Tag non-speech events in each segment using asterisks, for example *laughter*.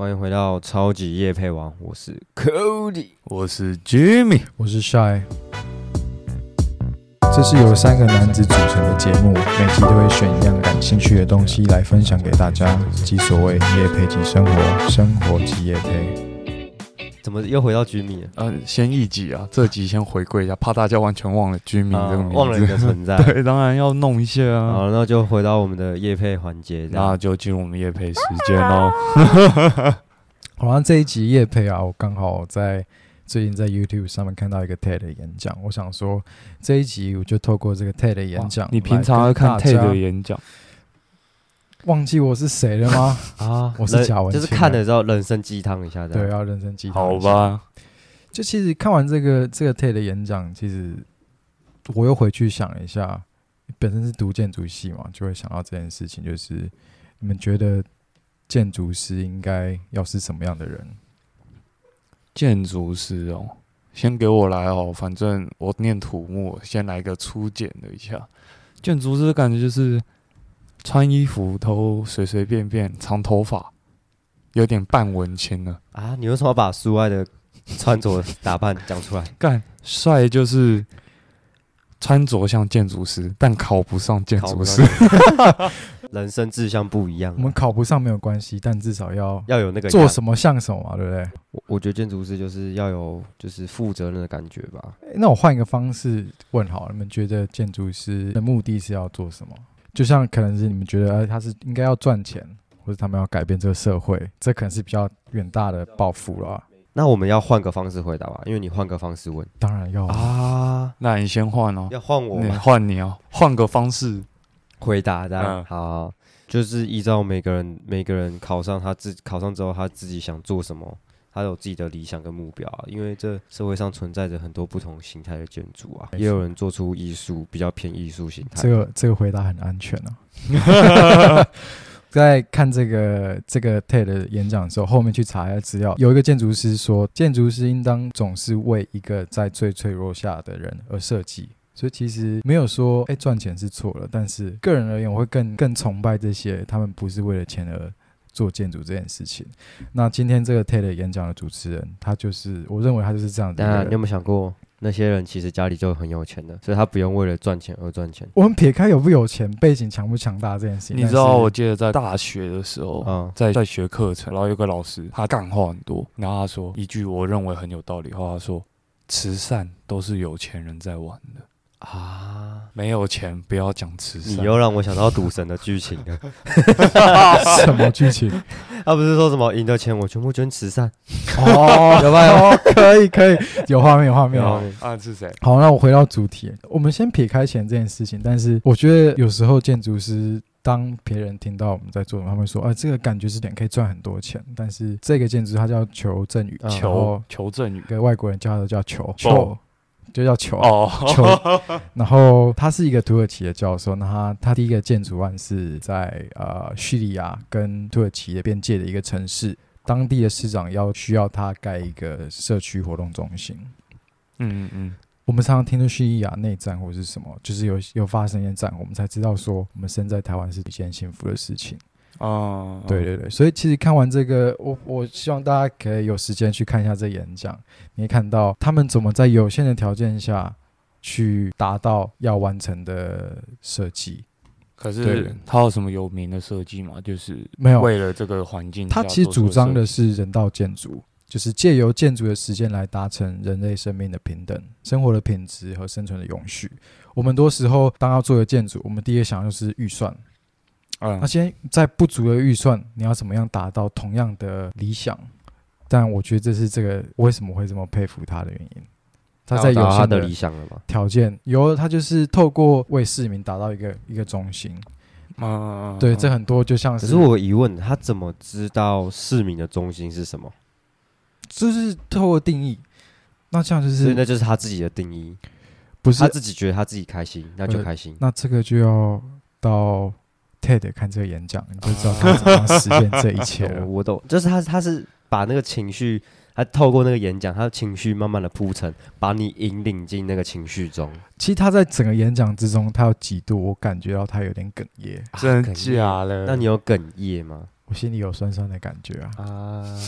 欢迎回到超级夜配王，我是 Cody。我是 Jimmy，我是 Shy。这是由三个男子组成的节目，每集都会选一样感兴趣的东西来分享给大家，即所谓夜配即生活，生活即夜配。怎么又回到 Jimmy 了？呃，先一集啊，这集先回归一下，怕大家完全忘了 Jimmy 啊这个名字，忘了你的存在。*laughs* 对，当然要弄一下啊。好，那就回到我们的夜配环节。那就进入我们夜配时间喽。*laughs* 好像这一集夜配啊，我刚好在最近在 YouTube 上面看到一个 TED 的演讲，我想说这一集我就透过这个 TED 的演讲，你平常要看 TED 的演讲，忘记我是谁了吗？*laughs* 啊，*laughs* 我是贾文就是看了之后人生鸡汤一下，的对，啊，人生鸡汤。好，吧？就其实看完这个这个 TED 的演讲，其实我又回去想了一下，本身是读建筑系嘛，就会想到这件事情，就是你们觉得建筑师应该要是什么样的人？建筑师哦，先给我来哦，反正我念土木，先来个初简的一下。建筑师感觉就是穿衣服都随随便便，长头发，有点半文青了。啊，你为什么把苏爱的穿着打扮讲出来？*laughs* 干帅就是穿着像建筑师，但考不上建筑师。*laughs* 人生志向不一样我，们考不上没有关系，但至少要要有那个做什么像什么嘛，对不对？我我觉得建筑师就是要有就是负责任的感觉吧。诶那我换一个方式问好了，你们觉得建筑师的目的是要做什么？就像可能是你们觉得，呃，他是应该要赚钱，或者他们要改变这个社会，这可能是比较远大的抱负了啊。那我们要换个方式回答吧，因为你换个方式问。当然要啊，啊，那你先换哦，要换我你吗？换你哦，换个方式。回答这样、嗯。好，就是依照每个人每个人考上他自考上之后他自己想做什么，他有自己的理想跟目标啊。因为这社会上存在着很多不同形态的建筑啊，也有人做出艺术比较偏艺术形态。这个这个回答很安全啊。*laughs* 在看这个这个 TED 的演讲的时候，后面去查一下资料，有一个建筑师说，建筑师应当总是为一个在最脆弱下的人而设计。所以其实没有说，哎，赚钱是错了，但是个人而言，我会更更崇拜这些他们不是为了钱而做建筑这件事情。那今天这个 TED 演讲的主持人，他就是我认为他就是这样的你有没有想过，那些人其实家里就很有钱的，所以他不用为了赚钱而赚钱。我们撇开有不有钱、背景强不强大这件事情，你知道，我记得在大学的时候，嗯，在在学课程，然后有个老师他干话很多，然后他说一句我认为很有道理的话，他说慈善都是有钱人在玩的，啊，没有钱不要讲慈善。你又让我想到赌神的剧情了。什么剧情？*laughs* 他不是说什么赢的钱我全部捐慈善？哦，*laughs* 有吧有哦，可以可以，有画面有画面。有啊是谁？好，那我回到主题，我们先撇开钱这件事情，但是我觉得有时候建筑师。当别人听到我们在做，他们会说：“啊，这个感觉是点可以赚很多钱。”但是这个建筑师他叫裘振宇，嗯求求赠语一个外国人叫它叫裘裘，就叫球哦，球。*laughs* 然后他是一个土耳其的教授，那他他第一个建筑案是在呃叙利亚跟土耳其的边界的一个城市，当地的市长要需要他盖一个社区活动中心。嗯嗯嗯，我们常常听到叙利亚内战或是什么，就是有有发生一些战，我们才知道说我们生在台湾是一件幸福的事情。啊，对对对，所以其实看完这个，我我希望大家可以有时间去看一下这演讲，你会看到他们怎么在有限的条件下去达到要完成的设计。可对是他有什么有名的设计吗？就是没有，为了这个环境他其实主张的是人道建筑，就是借由建筑的时间来达成人类生命的平等、生活的品质和生存的永续。我们很多时候当要做一个建筑，我们第一个想的就是预算。嗯那现在在不足的预算，你要怎么样达到同样的理想？但我觉得这是这个为什么会这么佩服他的原因。他在有他的理想了嘛？条件，有他就是透过为市民达到一个一个中心。嗯，对，这很多就像是可是我疑问，他怎么知道市民的中心是什么？就是透过定义。那这样就是所以那就是他自己的定义，不是他自己觉得他自己开心，那就开心。那这个就要到 TED 看这个演讲，你就知道他怎么样实现这一切了。*laughs* 我我懂，就是他他是把那个情绪，他透过那个演讲，他的情绪慢慢的铺陈，把你引领进那个情绪中。其实他在整个演讲之中，他有几度我感觉到他有点哽咽。真假的？那你有哽咽吗？我心里有酸酸的感觉啊。啊，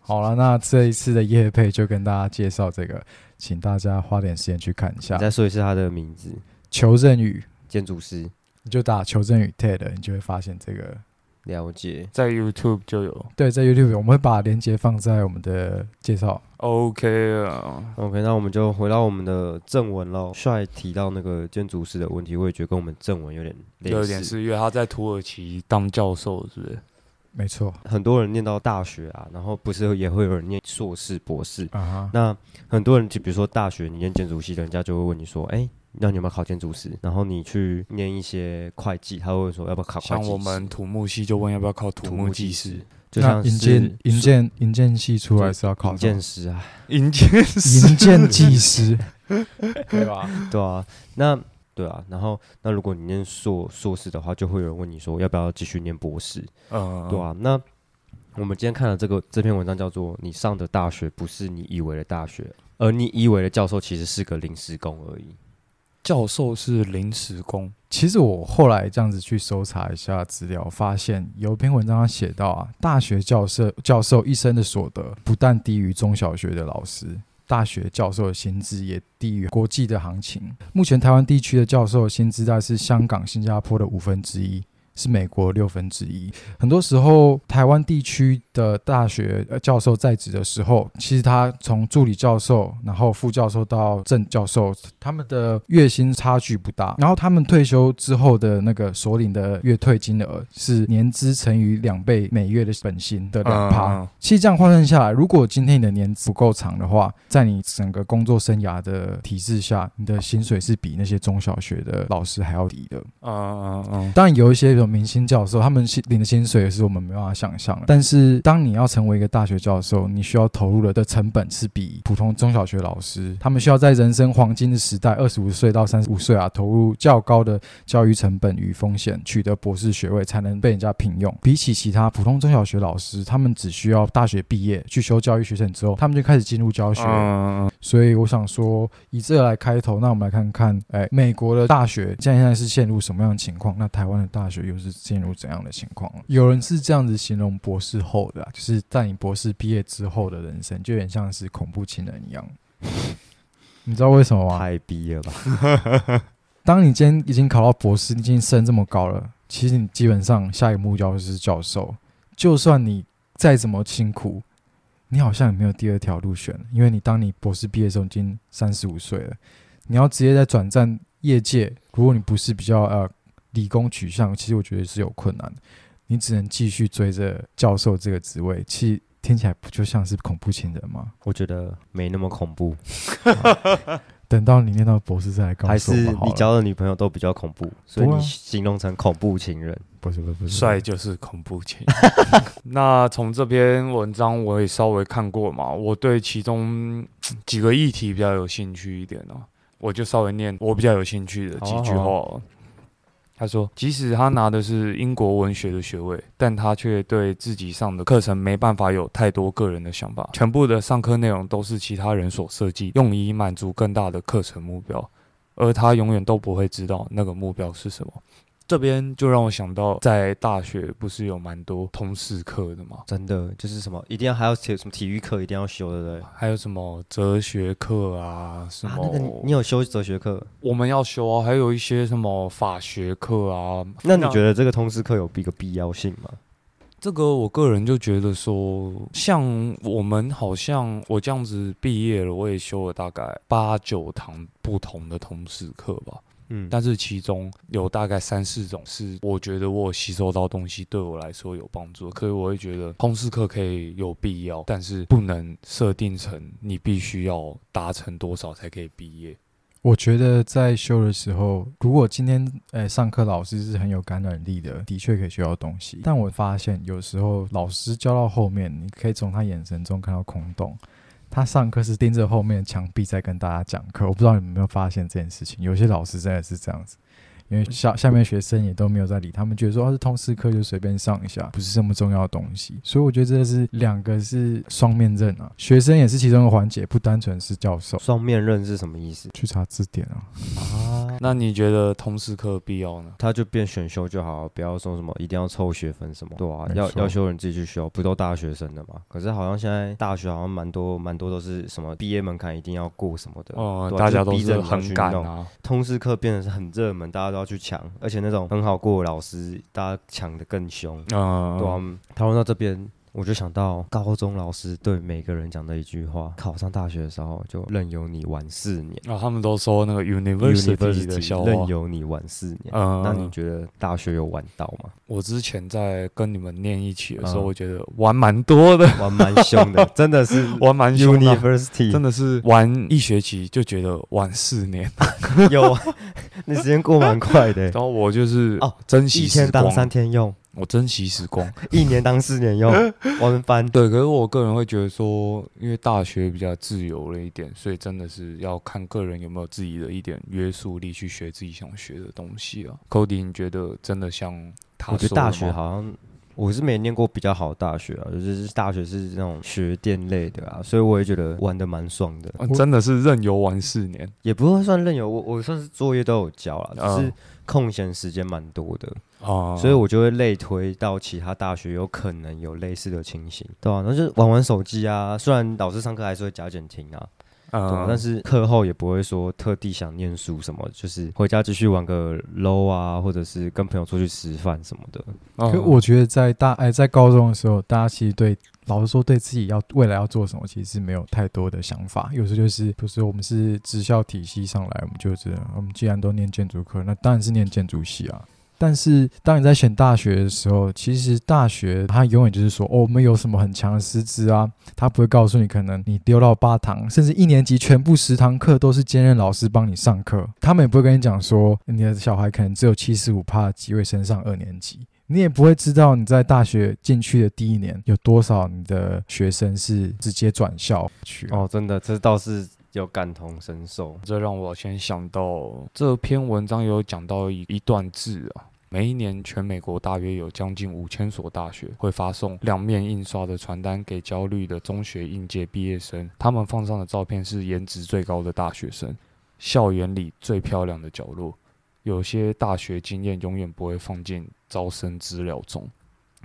好了，那这一次的夜配就跟大家介绍这个，请大家花点时间去看一下你。再说一次他的名字，求正宇，建筑师，你就打求正宇 TED，你就会发现这个。了解。在 YouTube 就有对，在 YouTube 我们会把链接放在我们的介绍。OK 啊。OK，那我们就回到我们的正文喽。帅提到那个建筑师的问题，我也觉得跟我们正文有点类似。有点是因为他在土耳其当教授，是不是？没错很多人念到大学啊，然后不是也会有人念硕士、博士。啊哈，那很多人就比如说大学你念建筑系，人家就会问你说，哎、那你有没有考建筑师？然后你去念一些会计，他会问说要不要考会计？像我们土木系就问要不要考土木技师、就像那银建银建银建系出来是要考引建师啊，银建师。银建技师，*laughs* 对吧？对啊，那对啊，然后那如果你念硕硕士的话，就会有人问你说要不要继续念博士？嗯，对啊，那我们今天看的这个这篇文章叫做“你上的大学不是你以为的大学，而你以为的教授其实是个临时工而已。教授是临时工。其实我后来这样子去搜查一下资料，发现有一篇文章他写到啊，大学教授教授一生的所得不但低于中小学的老师，大学教授的薪资也低于国际的行情。目前台湾地区的教授薪资大概是香港、新加坡的五分之一。是美国六分之一。很多时候，台湾地区的大学呃教授在职的时候，其实他从助理教授，然后副教授到正教授，他们的月薪差距不大。然后他们退休之后的那个所领的月退金额是年资乘以两倍每月的本薪的两趴。嗯其实这样换算下来，如果今天你的年资不够长的话，在你整个工作生涯的体制下，你的薪水是比那些中小学的老师还要低的。啊啊啊当然有一些有明星教授，他们薪领的薪水也是我们没办法想象的。但是当你要成为一个大学教授，你需要投入的的成本是比普通中小学老师，他们需要在人生黄金的时代，二十五岁到三十五岁啊，投入较高的教育成本与风险，取得博士学位才能被人家聘用。比起其他普通中小学老师，他们只需要大学毕业去修教育学程之后，他们就开始进入教学。所以我想说，以这个来开头，那我们来看看，哎，美国的大学现在是陷入什么样的情况？那台湾的大学又是进入怎样的情况？有人是这样子形容博士后的、啊，就是在你博士毕业之后的人生，就有点像是恐怖情人一样。*laughs* 你知道为什么吗？太逼了吧？*laughs* 当你今天已经考到博士，你已经升这么高了，其实你基本上下一个目标就是教授。就算你再怎么辛苦，你好像也没有第二条路选，因为你当你博士毕业的时候已经三十五岁了，你要直接在转战业界，如果你不是比较呃理工取向，其实我觉得是有困难的。你只能继续追着教授这个职位，其实听起来不就像是恐怖情人吗？我觉得没那么恐怖，等到你念到博士再来告还是诉我还是你交的女朋友都比较恐怖，所以你形容成恐怖情人。不是不是不是帅就是恐怖情人。*laughs* 那从这篇文章我也稍微看过嘛，我对其中几个议题比较有兴趣一点哦、我就稍微念我比较有兴趣的几句话、他说：“即使他拿的是英国文学的学位，但他却对自己上的课程没办法有太多个人的想法。全部的上课内容都是其他人所设计，用以满足更大的课程目标，而他永远都不会知道那个目标是什么。”这边就让我想到，在大学不是有蛮多通识课的吗？真的就是什么，一定要还要写什么体育课一定要修，对不对？还有什么哲学课啊？什么？啊，那个你你有修哲学课？我们要修啊，还有一些什么法学课啊。那你觉得这个通识课有一个必要性吗？这个我个人就觉得说，像我们好像我这样子毕业了，我也修了大概八九堂不同的通识课吧。嗯，但是其中有大概三四种是我觉得我吸收到东西，对我来说有帮助，可是我会觉得通识课可以有必要，但是不能设定成你必须要达成多少才可以毕业。我觉得在修的时候，如果今天诶、上课老师是很有感染力的，的确可以学到东西。但我发现有时候老师教到后面，你可以从他眼神中看到空洞。他上课是盯着后面的墙壁在跟大家讲课，我不知道你们有没有发现这件事情。有些老师真的是这样子，因为下下面学生也都没有在理他们，觉得说他是通识课就随便上一下，不是这么重要的东西。所以我觉得这是两个是双面刃啊，学生也是其中一个环节，不单纯是教授。双面刃是什么意思去查字典啊。啊？那你觉得通识课必要呢？他就变选修就好，不要说什么一定要凑学分什么，对啊，要要修人自己去修，不都大学生的嘛？可是好像现在大学好像蛮多蛮多都是什么毕业门槛一定要过什么的，哦、大家都很去弄赶啊。通识课变得是很热门，大家都要去抢，而且那种很好过的老师，大家抢的更凶。嗯，对啊，讨论到这边，我就想到高中老师对每个人讲的一句话：考上大学的时候就任由你玩四年啊，他们都说那个 university 的笑话。任由你玩四年。嗯，那你觉得大学有玩到吗？我之前在跟你们念一起的时候，嗯我觉得玩蛮多的，玩蛮凶的，*laughs* 真的是玩蛮凶的，University 真的是玩一学期就觉得玩四年。*laughs* 有，*laughs* 那时间过蛮快的，然后我就是哦珍惜一天，当三天用，我珍惜时光。*laughs* 一年当四年用，*laughs* 玩翻。对，可是我个人会觉得说，因为大学比较自由了一点，所以真的是要看个人有没有自己的一点约束力去学自己想学的东西啊。Cody，你觉得真的像他我觉得大学好像我是没念过比较好的大学啊，就是大学是那种学电类的啊，所以我也觉得玩的蛮爽的，啊真的是任由玩四年也不会算任由我，我算是作业都有交啦，只是嗯空闲时间蛮多的，啊，所以我就会类推到其他大学有可能有类似的情形，对啊，那就是玩玩手机啊，虽然老师上课还是会加减听啊，对啊嗯，但是课后也不会说特地想念书什么，就是回家继续玩个 low 啊，或者是跟朋友出去吃饭什么的。嗯可我觉得在大哎在高中的时候，大家其实对老实说对自己要未来要做什么，其实是没有太多的想法。有时候就是，比如说我们是职校体系上来，我们就觉得我们既然都念建筑科，那当然是念建筑系啊。但是当你在选大学的时候，其实大学它永远就是说，哦，我们有什么很强的师资啊，他不会告诉你，可能你丢到八堂，甚至一年级全部十堂课都是兼任老师帮你上课，他们也不会跟你讲说，你的小孩可能只有七十五趴的机会升上二年级。你也不会知道你在大学进去的第一年有多少你的学生是直接转校去啊、哦，真的，这倒是有感同身受。这让我先想到这篇文章有讲到一一段字啊。每一年，全美国大约有将近五千所大学会发送两面印刷的传单给焦虑的中学应届毕业生，他们放上的照片是颜值最高的大学生，校园里最漂亮的角落。有些大学经验永远不会放进招生资料中。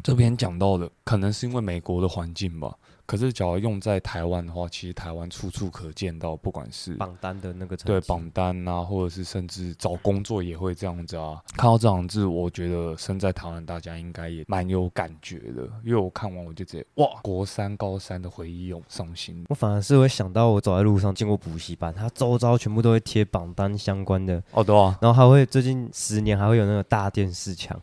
这边讲到的，可能是因为美国的环境吧。可是，假如用在台湾的话，其实台湾处处可见到，不管是榜单的那个对榜单啊，或者是甚至找工作也会这样子啊。看到这两字，我觉得身在台湾大家应该也蛮有感觉的，因为我看完我就直接哇，国三、高三的回忆涌上心。我反而是会想到我走在路上经过补习班，它周遭全部都会贴榜单相关的，哦，对啊，然后还会最近十年还会有那个大电视墙，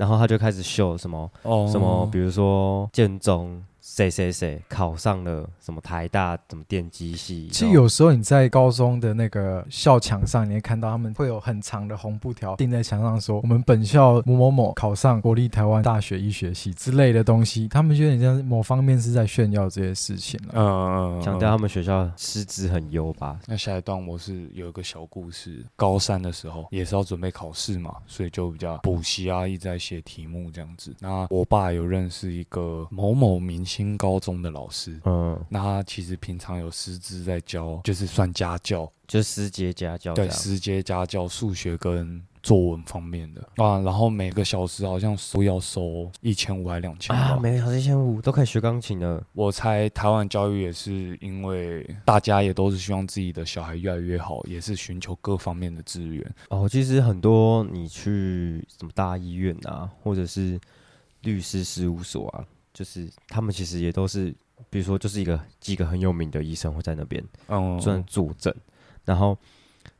然后他就开始秀什么哦，什么，比如说建中谁谁谁考上了什么台大什么电机系，其实有时候你在高中的那个校墙上，你会看到他们会有很长的红布条钉在墙上说，我们本校某某某考上国立台湾大学医学系之类的东西，他们觉得你像某方面是在炫耀这些事情了。嗯强调他们学校师资很优吧？那下一段我是有一个小故事，高三的时候也是要准备考试嘛，所以就比较补习啊，一直在写题目这样子。那我爸有认识一个某某明星高中的老师，嗯，那他其实平常有师资在教，就是算家教，就师节家教这对，样。师阶家教数学跟作文方面的啊，然后每个小时好像都要收一千五还两千。啊，每个小时一千五都可以学钢琴了。我猜台湾教育也是因为大家也都是希望自己的小孩越来越好，也是寻求各方面的资源。哦，其实很多你去什么大医院啊，或者是律师事务所啊，就是他们其实也都是，比如说就是一个几个很有名的医生会在那边嗯，专坐诊，然后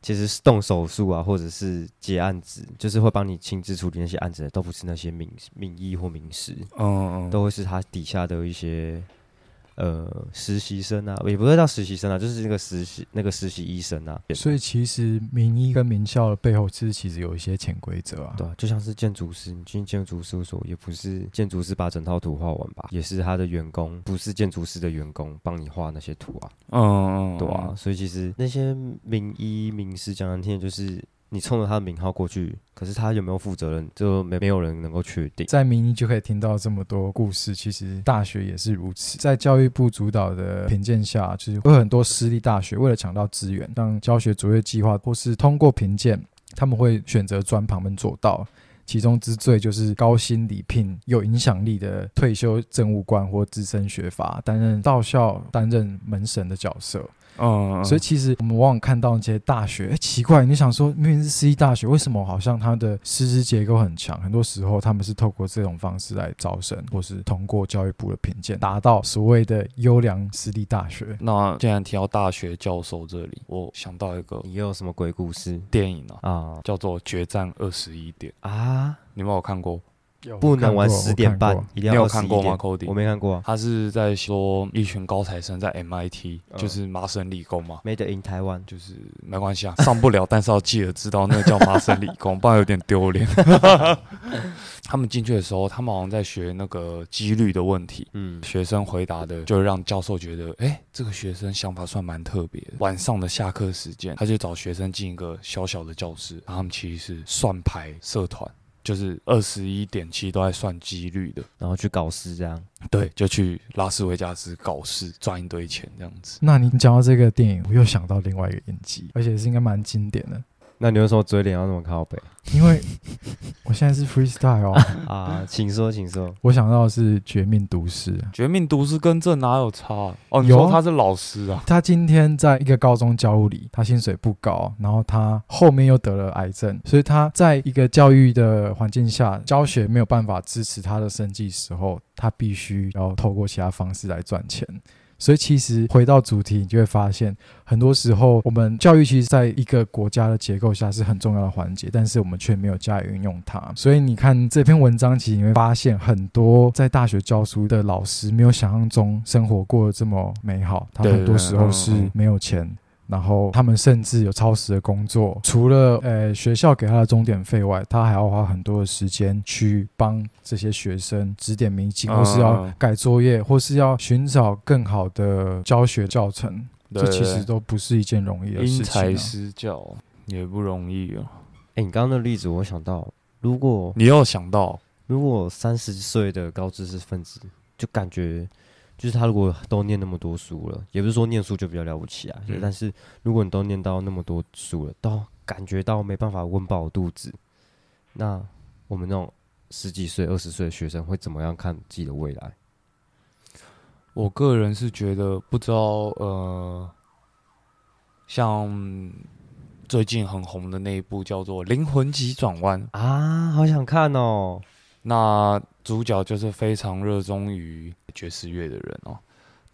其实是动手术啊，或者是结案子，就是会帮你亲自处理那些案子的，都不是那些名名医或名师，嗯嗯，都会是他底下的一些呃实习生啊，也不会到实习生啊，就是那个实习那个实习医生啊，所以其实名医跟名校的背后，其实其实有一些潜规则啊。对啊，就像是建筑师，你进建筑事务所，也不是建筑师把整套图画完吧，也是他的员工，不是建筑师的员工帮你画那些图啊，嗯嗯，对啊，所以其实那些名医名师讲难听的，就是你冲着他的名号过去，可是他有没有负责任，就没没有人能够确定。在民意就可以听到这么多故事，其实大学也是如此。在教育部主导的评鉴下，就是有很多私立大学为了抢到资源，像教学卓越计划或是通过评鉴，他们会选择专旁门左道。其中之最就是高薪礼聘有影响力的退休政务官或资深学阀，担任到校担任门神的角色。嗯，所以其实我们往往看到那些大学，哎，奇怪，你想说明明是私立大学，为什么好像它的师资结构很强？很多时候他们是透过这种方式来招生，或是通过教育部的评鉴，达到所谓的优良私立大学。那既然提到大学教授这里，我想到一个 *laughs* 你又有什么鬼故事电影啊，啊叫做《决战二十一点》，啊？你有没有看过？不能玩十点半，一定要你有看过吗21点？Cody，我没看过啊。他是在说一群高材生在 MIT，、嗯就是麻省理工嘛，Made in 台湾，就是没关系啊，上不了，*laughs* 但是要记得知道那个叫麻省理工，*laughs* 不然有点丢脸。*laughs* 他们进去的时候，他们好像在学那个几率的问题。嗯，学生回答的，就让教授觉得，哎、这个学生想法算蛮特别的。晚上的下课时间，他就找学生进一个小小的教室，然后他们其实是算牌社团，就是二十一点七都在算几率的。然后去搞事这样。对，就去拉斯维加斯搞事，赚一堆钱这样子。那你讲到这个电影，我又想到另外一个影集，而且是应该蛮经典的，那你为什么嘴脸要那么靠北因为我现在是 freestyle 哦。*laughs* 啊？请说，请说。我想到的是《绝命毒师》，绝命毒师跟这哪有差啊、哦，你说他是老师啊？他今天在一个高中教物理，他薪水不高，然后他后面又得了癌症，所以他在一个教育的环境下，教学没有办法支持他的生计时候，他必须要透过其他方式来赚钱。所以其实回到主题，你就会发现，很多时候我们教育其实在一个国家的结构下是很重要的环节，但是我们却没有加以运用它。所以你看这篇文章，其实你会发现很多在大学教书的老师没有想象中生活过得这么美好，他很多时候是没有钱。然后他们甚至有超时的工作，除了呃学校给他的钟点费外，他还要花很多的时间去帮这些学生指点迷津，嗯或是要嗯改作业，或是要寻找更好的教学教程。对这其实都不是一件容易的事因材。施教也不容易啊。哎、你刚刚的例子，我想到，如果你又想到，如果三十岁的高知识分子，就感觉就是他如果都念那么多书了，也不是说念书就比较了不起啊，嗯但是如果你都念到那么多书了，都感觉到没办法温饱肚子，那我们那种十几岁、二十岁的学生会怎么样看自己的未来？我个人是觉得不知道，呃，像最近很红的那一部叫做《灵魂急转弯》，啊，好想看哦！那主角就是非常热衷于爵士乐的人哦，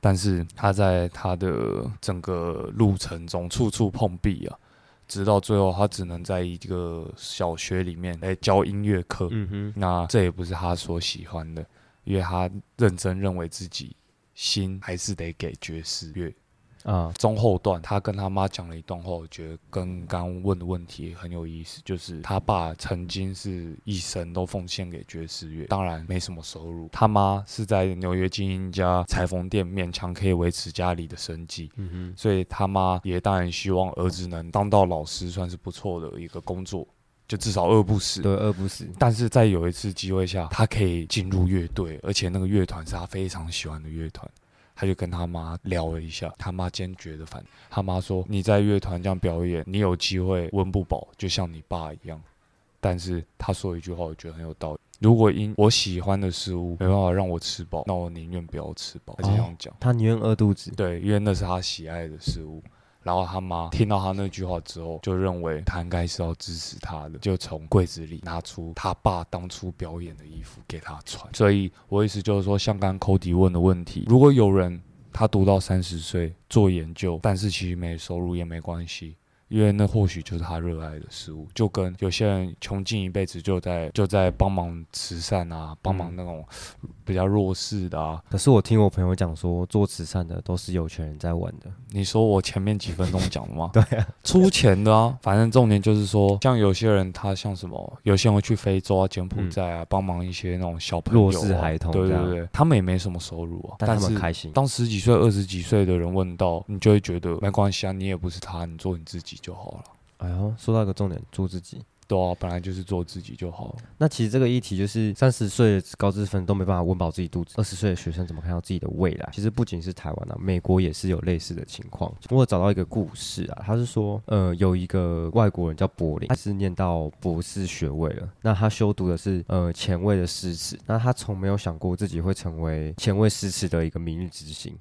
但是他在他的整个路程中处处碰壁啊，直到最后他只能在一个小学里面来教音乐课。嗯哼，那这也不是他所喜欢的，因为他认真认为自己心还是得给爵士乐。啊，中后段，他跟他妈讲了一段话，我觉得跟刚刚问的问题很有意思，就是他爸曾经是一生都奉献给爵士乐，当然没什么收入。他妈是在纽约经营一家裁缝店，勉强可以维持家里的生计。嗯哼，所以他妈也当然希望儿子能当到老师，算是不错的一个工作，就至少饿不死。对，饿不死。但是在有一次机会下，他可以进入乐队，而且那个乐团是他非常喜欢的乐团。他就跟他妈聊了一下，他妈坚决的反，他妈说：“你在乐团这样表演，你有机会温不饱，就像你爸一样。”但是他说一句话，我觉得很有道理：如果因我喜欢的事物没办法让我吃饱，那我宁愿不要吃饱。他这样讲，他宁愿饿肚子。对，因为那是他喜爱的事物。然后他妈听到他那句话之后，就认为他应该是要支持他的，就从柜子里拿出他爸当初表演的衣服给他穿。所以我意思就是说，像刚刚 Cody 问的问题，如果有人他读到三十岁做研究，但是其实没收入也没关系。因为那或许就是他热爱的事物，就跟有些人穷尽一辈子就在就在帮忙慈善啊，帮忙那种比较弱势的啊，可是我听我朋友讲说，做慈善的都是有钱人在玩的。你说我前面几分钟讲的吗？*laughs* 对啊，出钱的啊，反正重点就是说，像有些人他像什么，有些人会去非洲啊、柬埔寨啊，帮、忙一些那种小朋友、啊、弱势孩童对对对，他们也没什么收入啊，但他们是开心。当十几岁、二十几岁的人问到，你就会觉得没关系啊，你也不是他，你做你自己就好了。哎呦，说到一个重点，做自己。对啊，本来就是做自己就好了。那其实这个议题就是三十岁的高知分都没办法温饱自己肚子，二十岁的学生怎么看到自己的未来？其实不仅是台湾啊，美国也是有类似的情况。我有找到一个故事啊，他是说，呃，有一个外国人叫柏林，他是念到博士学位了，那他修读的是呃前卫的诗词，那他从没有想过自己会成为前卫诗词的一个明日之星。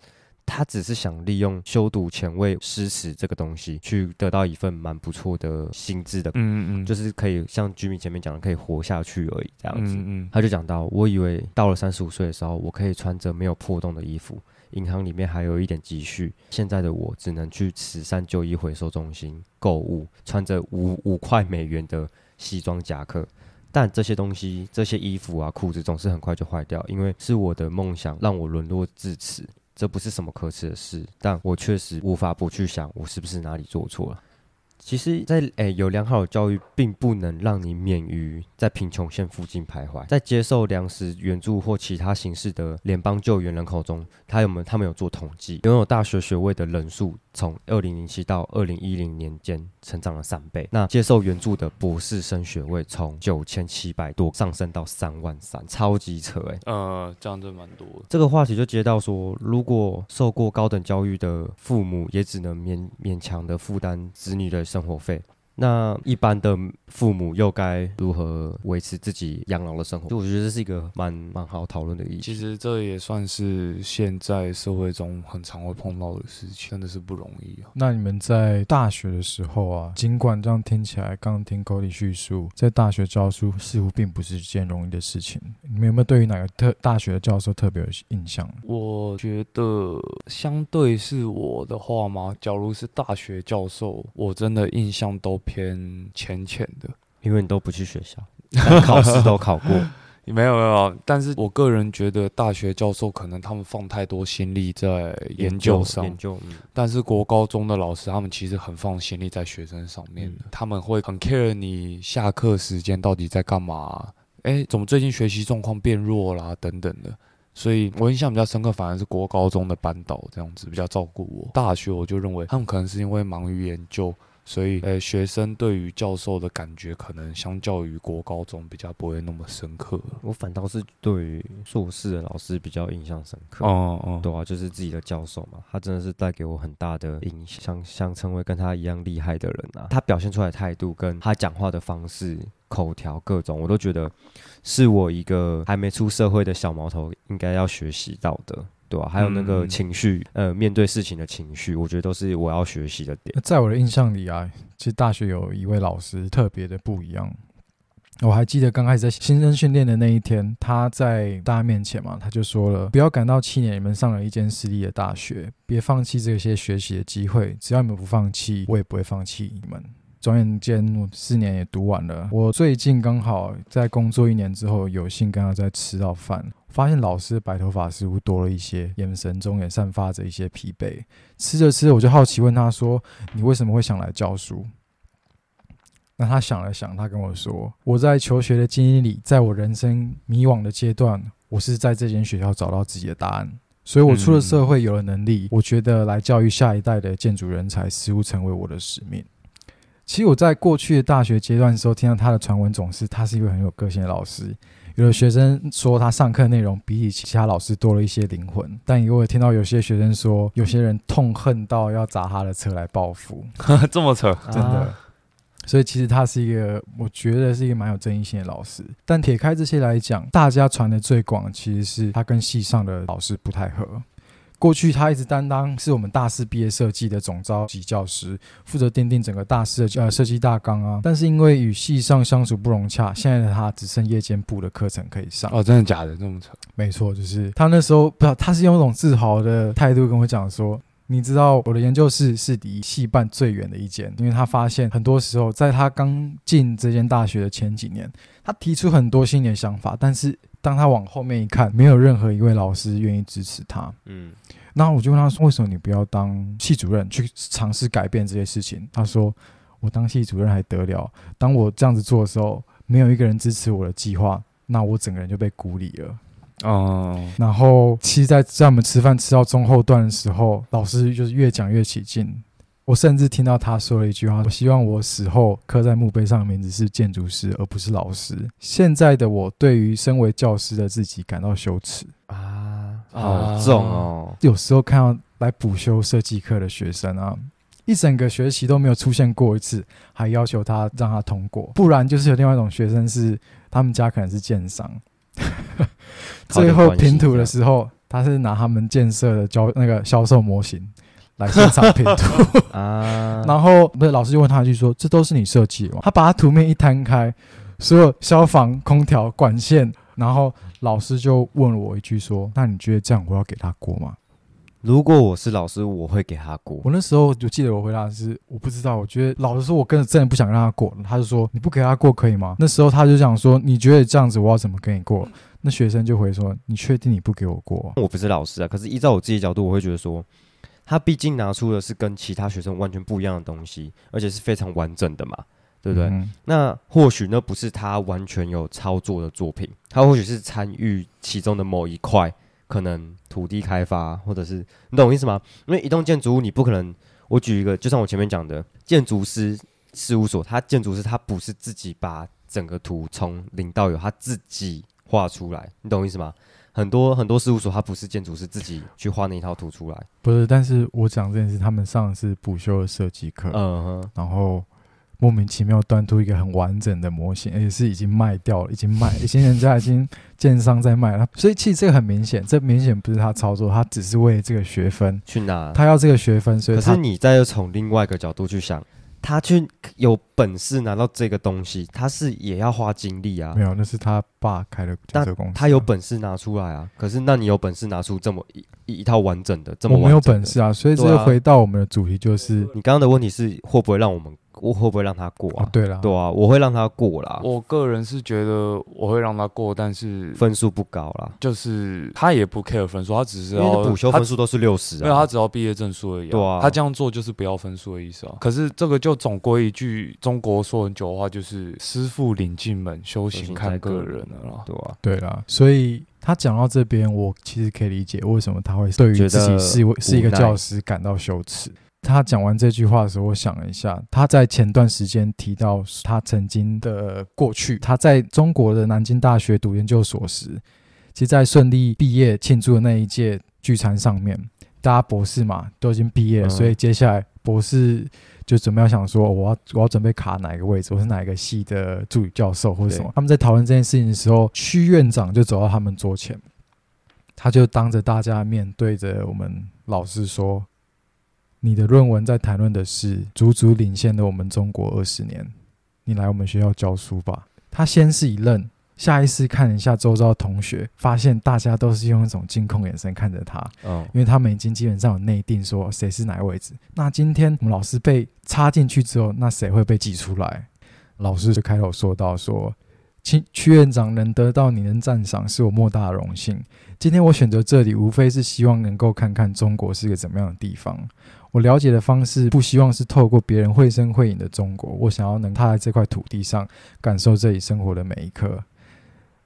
他只是想利用修读前卫诗词这个东西，去得到一份蛮不错的薪资的，嗯嗯，就是可以像居民前面讲的，可以活下去而已这样子。嗯嗯他就讲到，我以为到了三十五岁的时候，我可以穿着没有破洞的衣服，银行里面还有一点积蓄。现在的我只能去慈善旧衣回收中心购物，穿着五五块美元的西装夹克。但这些东西、这些衣服啊、裤子总是很快就坏掉，因为是我的梦想让我沦落至此。这不是什么可耻的事，但我确实无法不去想，我是不是哪里做错了。其实，在诶有良好的教育，并不能让你免于在贫穷线附近徘徊。在接受粮食援助或其他形式的联邦救援人口中，他有没有他们有做统计，拥有大学学位的人数从二零零七到二零一零年间成长了三倍。那接受援助的博士生学位从九千七百多上升到三万三，超级扯诶。呃，这样真蛮多的。这个话题就接到说，如果受过高等教育的父母也只能勉勉强的负担子女的生活费，那一般的父母又该如何维持自己养老的生活？就我觉得这是一个蛮蛮好讨论的议题。其实这也算是现在社会中很常会碰到的事情，真的是不容易啊。那你们在大学的时候啊，尽管这样听起来，刚刚听 Cody 叙述，在大学教书似乎并不是一件容易的事情。你们有没有对于哪个特大学的教授特别有印象？我觉得相对是我的话吗？假如是大学教授，我真的印象都偏浅浅的。因为你都不去学校，*laughs* 但考试都考过，*laughs* 没有没有，但是我个人觉得大学教授可能他们放太多心力在研究上，研究，嗯，但是国高中的老师他们其实很放心力在学生上面的，嗯他们会很 care 你下课时间到底在干嘛，哎，怎么最近学习状况变弱啦等等的。所以我印象比较深刻，反而是国高中的班导这样子比较照顾我。大学我就认为他们可能是因为忙于研究，所以呃学生对于教授的感觉可能相较于国高中比较不会那么深刻。我反倒是对于硕士的老师比较印象深刻。哦哦，对啊，就是自己的教授嘛，他真的是带给我很大的影响，想想成为跟他一样厉害的人啊。他表现出来的态度，跟他讲话的方式、口条各种，我都觉得是我一个还没出社会的小毛头应该要学习到的，对吧、还有那个嗯情绪，呃，面对事情的情绪，我觉得都是我要学习的点。在我的印象里啊，其实大学有一位老师特别的不一样。我还记得刚开始在新生训练的那一天，他在大家面前嘛，他就说了：“不要感到气馁，你们上了一间私立的大学，别放弃这些学习的机会。只要你们不放弃，我也不会放弃你们。”转眼间，我四年也读完了。我最近刚好在工作一年之后，有幸跟他在吃到饭，发现老师的白头发似乎多了一些，眼神中也散发着一些疲惫。吃着吃着，我就好奇问他说：“你为什么会想来教书？”那他想了想，他跟我说：“我在求学的经历里，在我人生迷惘的阶段，我是在这间学校找到自己的答案。所以，我出了社会，有了能力，我觉得来教育下一代的建筑人才，似乎成为我的使命。”其实我在过去的大学阶段的时候，听到他的传闻总是他是一位很有个性的老师。有的学生说他上课内容比起其他老师多了一些灵魂，但也有听到有些学生说，有些人痛恨到要砸他的车来报复，*laughs* 这么扯，真的。啊所以其实他是一个，我觉得是一个蛮有争议性的老师。但撇开这些来讲，大家传的最广其实是他跟系上的老师不太合。过去他一直担当是我们大四毕业设计的总召集教师，负责奠定整个大四的呃设计大纲啊。但是因为与系上相处不融洽，现在的他只剩夜间部的课程可以上。哦，真的假的？这么扯？没错，就是他那时候不知道，他是用一种自豪的态度跟我讲说。你知道我的研究室是离系办最远的一间，因为他发现很多时候在他刚进这间大学的前几年，他提出很多新的想法，但是当他往后面一看，没有任何一位老师愿意支持他。嗯，那我就问他说：“为什么你不要当系主任去尝试改变这些事情？”他说：“我当系主任还得了？当我这样子做的时候，没有一个人支持我的计划，那我整个人就被孤立了。”哦，然后，其实，在在我们吃饭吃到中后段的时候，老师就是越讲越起劲，我甚至听到他说了一句话：“我希望我死后刻在墓碑上的名字是建筑师，而不是老师。”现在的我对于身为教师的自己感到羞耻。啊，好重哦。有时候看到来补修设计课的学生啊，一整个学期都没有出现过一次，还要求他让他通过，不然就是有另外一种学生是他们家可能是建商，*laughs* 最后拼图的时候，他是拿他们建设的交那个销售模型。来现场拼图 *laughs* 啊，然后不是老师就问他一句说：“这都是你设计吗？”他把他图面一摊开，所有消防、空调管线，然后老师就问了我一句说：“那你觉得这样我要给他过吗？”如果我是老师，我会给他过。我那时候就记得我回答是我不知道，我觉得老师说我跟真的不想让他过，他就说你不给他过可以吗？那时候他就想说你觉得这样子我要怎么跟你过？那学生就回说你确定你不给我过？我不是老师啊，可是依照我自己角度，我会觉得说。他毕竟拿出的是跟其他学生完全不一样的东西，而且是非常完整的嘛，对不对？那或许那不是他完全有操作的作品，他或许是参与其中的某一块，可能土地开发，或者是你懂我意思吗？因为一栋建筑物，你不可能，我举一个，就像我前面讲的，建筑师事务所，他建筑师他不是自己把整个图从零到有，他自己画出来，你懂我意思吗？很多很多事务所，它不是建筑师自己去画那一套图出来，不是。但是我讲这件事，他们上的是补修的设计课，嗯哼，然后莫名其妙端出一个很完整的模型，而且是已经卖掉了，已经卖，已经人家已经建商在卖了。所以其实这个很明显，这明显不是他操作，他只是为这个学分去拿，他要这个学分，所以可是你再从另外一个角度去想。他去有本事拿到这个东西，他是也要花精力啊。没有，那是他爸开的这个公司。他有本事拿出来啊。可是，那你有本事拿出这么一一套完整的，这么我没有本事啊。所以，这回到我们的主题，就是你刚刚的问题是会不会让我们。我会不会让他过啊？对了，对啊，我会让他过啦。我个人是觉得我会让他过，但是分数不高啦。就是他也不 care 分数，他只是要补修分数都是六十啊。没有他只要毕业证书而已。对啊，他这样做就是不要分数的意思啊。可是这个就总归一句，中国说很久的话，就是师傅领进门，修行看个人了。对啊，对啦，所以他讲到这边，我其实可以理解为什么他会对于自己是是一个教师感到羞耻。他讲完这句话的时候，我想了一下，他在前段时间提到他曾经的过去。他在中国的南京大学读研究所时，其实，在顺利毕业庆祝的那一届聚餐上面，大家博士嘛都已经毕业了，所以接下来博士就准备要想说，我要我要准备卡哪一个位置，我是哪一个系的助理教授或者什么。他们在讨论这件事情的时候，区院长就走到他们桌前，他就当着大家面对着我们老师说。你的论文在谈论的是足足领先了我们中国二十年，你来我们学校教书吧。他先是一愣，下意识看了一下周遭同学，发现大家都是用一种惊恐眼神看着他。哦，因为他们已经基本上有内定说谁是哪个位置。那今天我们老师被插进去之后，那谁会被挤出来？老师就开口说到说。区区院长能得到你的赞赏，是我莫大的荣幸。今天我选择这里，无非是希望能够看看中国是个怎么样的地方。我了解的方式，不希望是透过别人绘声绘影的中国。我想要能踏在这块土地上，感受这里生活的每一刻。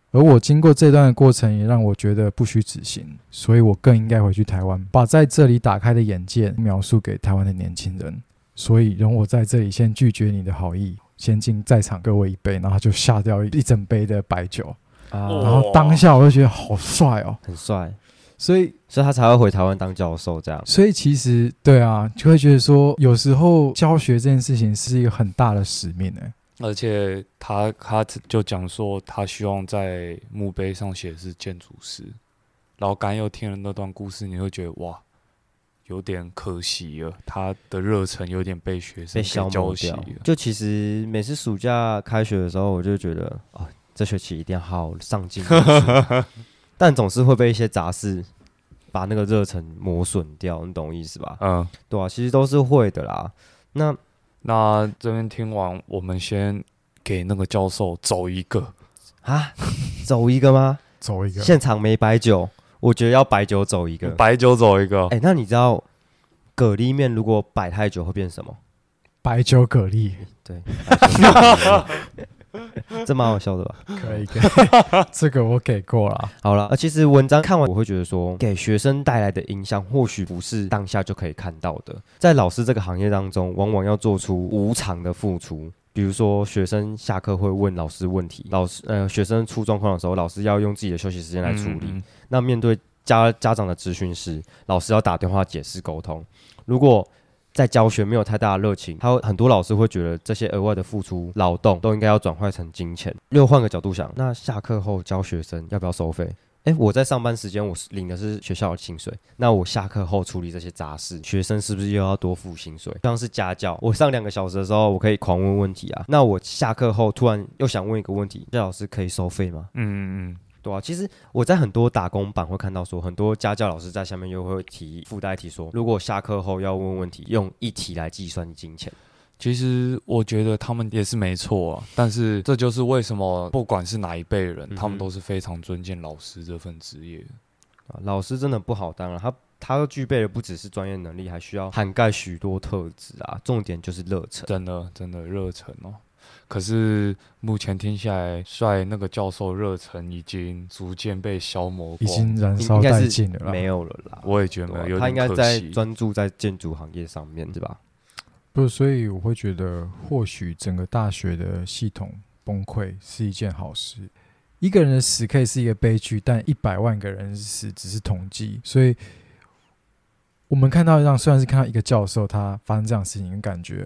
而我经过这段的过程，也让我觉得不虚此行。所以我更应该回去台湾，把在这里打开的眼界描述给台湾的年轻人。所以，容我在这里先拒绝你的好意。先敬在场各位一杯，然后就下掉一整杯的白酒啊！然后当下我就觉得好帅哦，很帅，所以所以他才会回台湾当教授这样。所以其实对啊，就会觉得说，有时候教学这件事情是一个很大的使命呢。而且他他就讲说，他希望在墓碑上写的是建筑师。然后刚又听了那段故事，你会觉得哇。有点可惜了，他的热忱有点被学生被消磨掉。就其实每次暑假开学的时候，我就觉得啊，这学期一定要好上进。*laughs* 但总是会被一些杂事把那个热忱磨损掉，你懂我意思吧？嗯，对啊，其实都是会的啦。那那这边听完，我们先给那个教授走一个啊，走一个吗？走一个，现场没白酒。我觉得要白酒走一个，白酒走一个。哎，那你知道蛤蜊面如果摆太久会变什么？白酒蛤蜊。对。*laughs* *laughs* 这蛮好笑的吧？可以，可以，*laughs* 这个我给过了。好了，呃，其实文章看完，我会觉得说，给学生带来的影响，或许不是当下就可以看到的。在老师这个行业当中，往往要做出无偿的付出。比如说，学生下课会问老师问题，老师呃，学生出状况的时候，老师要用自己的休息时间来处理。嗯那面对家家长的咨询时，老师要打电话解释沟通。如果在教学没有太大的热情，他会很多老师会觉得这些额外的付出劳动都应该要转换成金钱。又换个角度想，那下课后教学生要不要收费？诶，我在上班时间我领的是学校的薪水，那我下课后处理这些杂事，学生是不是又要多付薪水？像是家教，我上两个小时的时候，我可以狂问问题啊。那我下课后突然又想问一个问题，这老师可以收费吗？嗯嗯嗯对啊，其实我在很多打工版会看到说，很多家教老师在下面又会提附带题说，如果下课后要问问题，用一题来计算金钱。其实我觉得他们也是没错啊，但是这就是为什么不管是哪一辈人，嗯他们都是非常尊敬老师这份职业。啊，老师真的不好当啊，他他又具备的不只是专业能力，还需要涵盖许多特质啊，重点就是热忱。真的真的热忱哦。可是目前听下来，帅那个教授热忱已经逐渐被消磨已，经燃烧殆尽了啦。没有了啦，我也觉得对啊有他应该在。专注在建筑行业上面，对吧？不，所以我会觉得，或许整个大学的系统崩溃是一件好事。一个人的死可以是一个悲剧，但一百万个人死只是统计。所以，我们看到让虽然是看到一个教授他发生这样的事情，感觉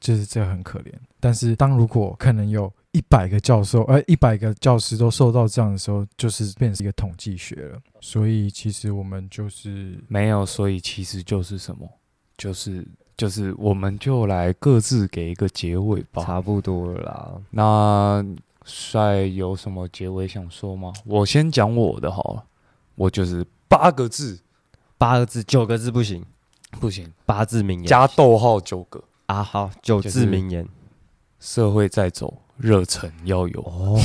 就是这很可怜。但是，当如果可能有一百个教授，呃，一百个教师都受到这样的时候，就是变成一个统计学了。所以，其实我们就是没有，所以其实就是什么，就是就是，我们就来各自给一个结尾吧。差不多了啦。那帅有什么结尾想说吗？我先讲我的好了，我就是八个字，八个字、九个字不行，不行，八字名言加逗号九个。啊，好，九字名言。社会在走，热忱要有。哦，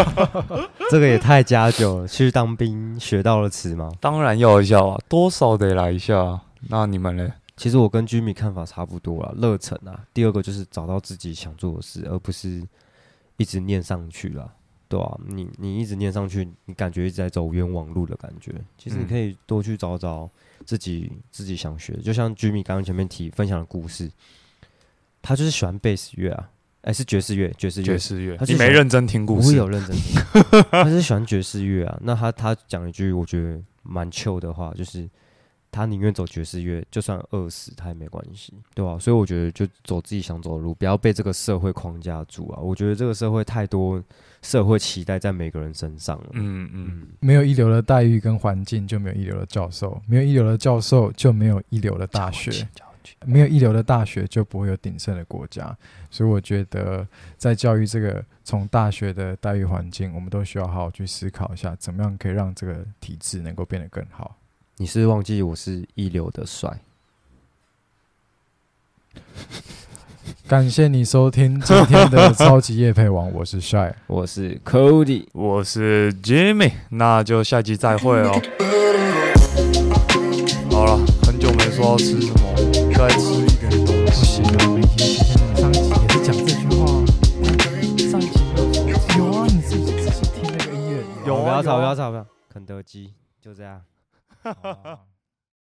*laughs* 这个也太加酒了。去当兵学到了词吗？当然要一下啊，多少得来一下啊。那你们呢？其实我跟居米看法差不多啦，热忱啊。第二个就是找到自己想做的事，而不是一直念上去啦，对啊，你你一直念上去，你感觉一直在走冤枉路的感觉。其实你嗯可以多去找找自己自己想学，就像居米刚刚前面提分享的故事，他就是喜欢贝斯乐啊，哎、是爵士乐，爵士乐爵，士乐他，就喜欢你没认真听故事不会有。认真听，*laughs* 他是喜欢爵士乐啊。那他他讲一句我觉得蛮 chill 的话，就是他宁愿走爵士乐，就算饿死他也没关系，对吧、所以我觉得就走自己想走的路，不要被这个社会框架住啊。我觉得这个社会太多社会期待在每个人身上了。嗯嗯，嗯，没有一流的待遇跟环境，就没有一流的教授；没有一流的教授，就没有一流的大学；没有一流的大学，就不会有鼎盛的国家。所以我觉得，在教育这个从大学的待遇环境，我们都需要好好去思考一下，怎么样可以让这个体制能够变得更好。你是是忘记我是一流的帅？*laughs* 感谢你收听今天的超级夜配王，我是帅。*laughs* 我是 Cody，我是 Jimmy，那就下集再会哦。*laughs* 好了，很久没说要吃什么，该吃一点东不行。啊，每天上一集也是讲这句话。上一集有有啊，你自己仔细听那个音乐。有不要吵，不要吵，不要。肯德基就这样。